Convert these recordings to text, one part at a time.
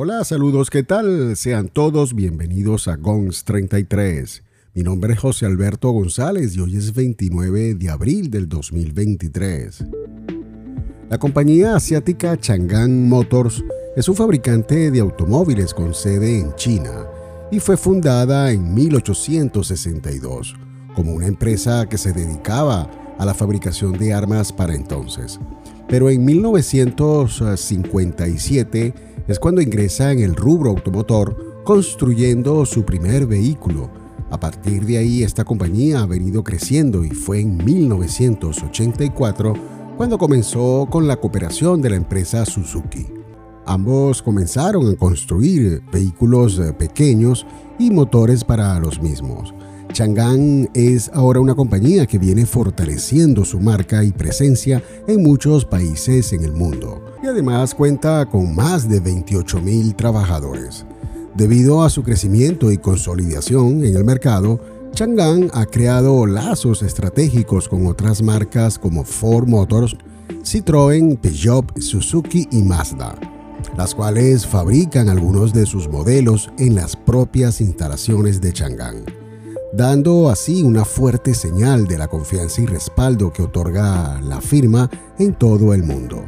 Hola, saludos, ¿qué tal? Sean todos bienvenidos a GONS 33. Mi nombre es José Alberto González y hoy es 29 de abril del 2023. La compañía asiática Chang'an Motors es un fabricante de automóviles con sede en China y fue fundada en 1862 como una empresa que se dedicaba a la fabricación de armas para entonces. Pero en 1957 es cuando ingresa en el rubro automotor construyendo su primer vehículo. A partir de ahí esta compañía ha venido creciendo y fue en 1984 cuando comenzó con la cooperación de la empresa Suzuki. Ambos comenzaron a construir vehículos eh, pequeños y motores para los mismos. Chang'an es ahora una compañía que viene fortaleciendo su marca y presencia en muchos países en el mundo y además cuenta con más de 28 mil trabajadores. Debido a su crecimiento y consolidación en el mercado, Chang'an ha creado lazos estratégicos con otras marcas como Ford Motors, Citroën, Peugeot, Suzuki y Mazda, las cuales fabrican algunos de sus modelos en las propias instalaciones de Chang'an dando así una fuerte señal de la confianza y respaldo que otorga la firma en todo el mundo,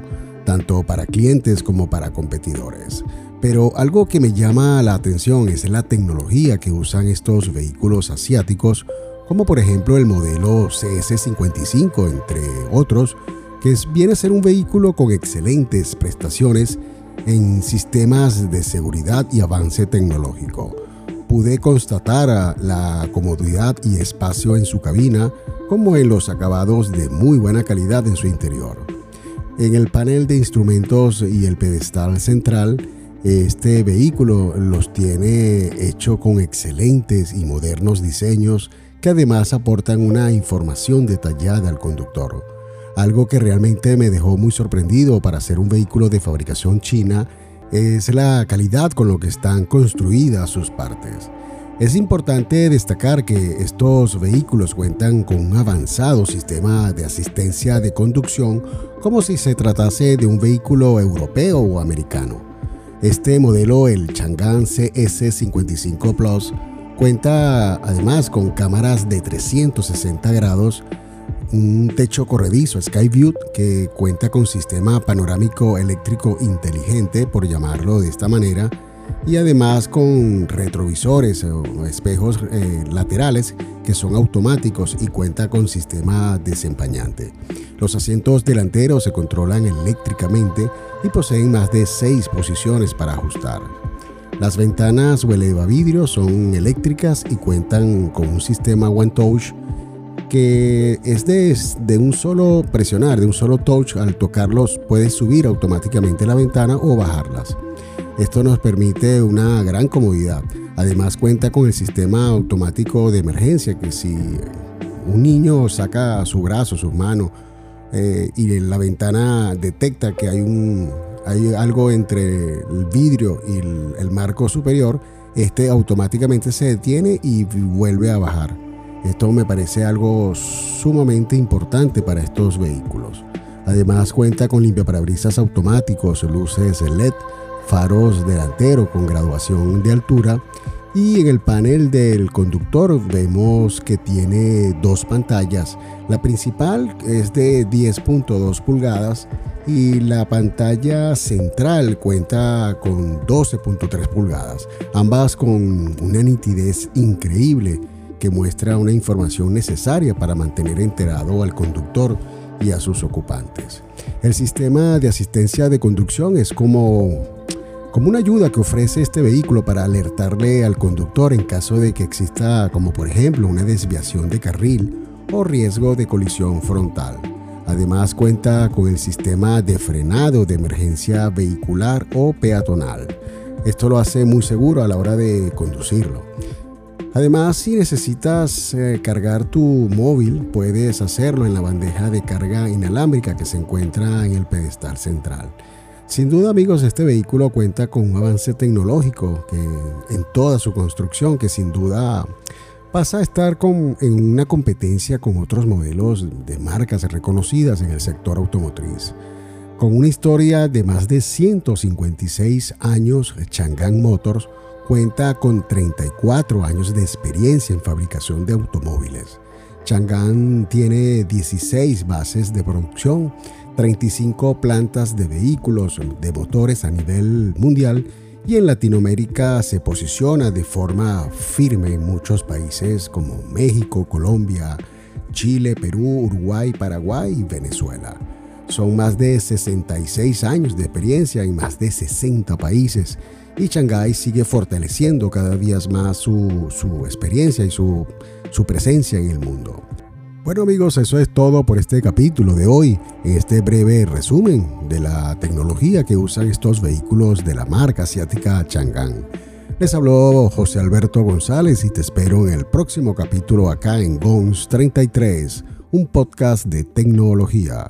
tanto para clientes como para competidores. Pero algo que me llama la atención es la tecnología que usan estos vehículos asiáticos, como por ejemplo el modelo CS55, entre otros, que viene a ser un vehículo con excelentes prestaciones en sistemas de seguridad y avance tecnológico pude constatar la comodidad y espacio en su cabina, como en los acabados de muy buena calidad en su interior. En el panel de instrumentos y el pedestal central, este vehículo los tiene hecho con excelentes y modernos diseños que además aportan una información detallada al conductor. Algo que realmente me dejó muy sorprendido para ser un vehículo de fabricación china es la calidad con lo que están construidas sus partes. Es importante destacar que estos vehículos cuentan con un avanzado sistema de asistencia de conducción como si se tratase de un vehículo europeo o americano. Este modelo, el Chang'an CS55 Plus, cuenta además con cámaras de 360 grados un techo corredizo Skyview que cuenta con sistema panorámico eléctrico inteligente, por llamarlo de esta manera, y además con retrovisores o espejos eh, laterales que son automáticos y cuenta con sistema desempañante. Los asientos delanteros se controlan eléctricamente y poseen más de seis posiciones para ajustar. Las ventanas o vidrios son eléctricas y cuentan con un sistema One Touch que es de, un solo presionar, de un solo touch, al tocarlos puedes subir automáticamente la ventana o bajarlas. Esto nos permite una gran comodidad. Además cuenta con el sistema automático de emergencia que si un niño saca su brazo, su mano eh, y la ventana detecta que hay, un, hay algo entre el vidrio y el marco superior, este automáticamente se detiene y vuelve a bajar. Esto me parece algo sumamente importante para estos vehículos. Además cuenta con limpiaparabrisas automáticos, luces LED, faros delanteros con graduación de altura y en el panel del conductor vemos que tiene dos pantallas. La principal es de 10.2 pulgadas y la pantalla central cuenta con 12.3 pulgadas, ambas con una nitidez increíble que muestra una información necesaria para mantener enterado al conductor y a sus ocupantes. El sistema de asistencia de conducción es como, como una ayuda que ofrece este vehículo para alertarle al conductor en caso de que exista, como por ejemplo, una desviación de carril o riesgo de colisión frontal. Además cuenta con el sistema de frenado de emergencia vehicular o peatonal. Esto lo hace muy seguro a la hora de conducirlo. Además, si necesitas eh, cargar tu móvil, puedes hacerlo en la bandeja de carga inalámbrica que se encuentra en el pedestal central. Sin duda, amigos, este vehículo cuenta con un avance tecnológico en toda su construcción que sin duda pasa a estar en una competencia con otros modelos de marcas reconocidas en el sector automotriz. Con una historia de más de 156 años, Chang'an Motors cuenta con 34 años de experiencia en fabricación de automóviles. Chang'an tiene 16 bases de producción, 35 plantas de vehículos de motores a nivel mundial y en Latinoamérica se posiciona de forma firme en muchos países como México, Colombia, Chile, Perú, Uruguay, Paraguay y Venezuela. Son más de 66 años de experiencia en más de 60 países y Shanghái sigue fortaleciendo cada día más su, experiencia y su, su presencia en el mundo. Bueno amigos, eso es todo por este capítulo de hoy, este breve resumen de la tecnología que usan estos vehículos de la marca asiática Chang'an. Les habló José Alberto González y te espero en el próximo capítulo acá en GONS 33, un podcast de tecnología.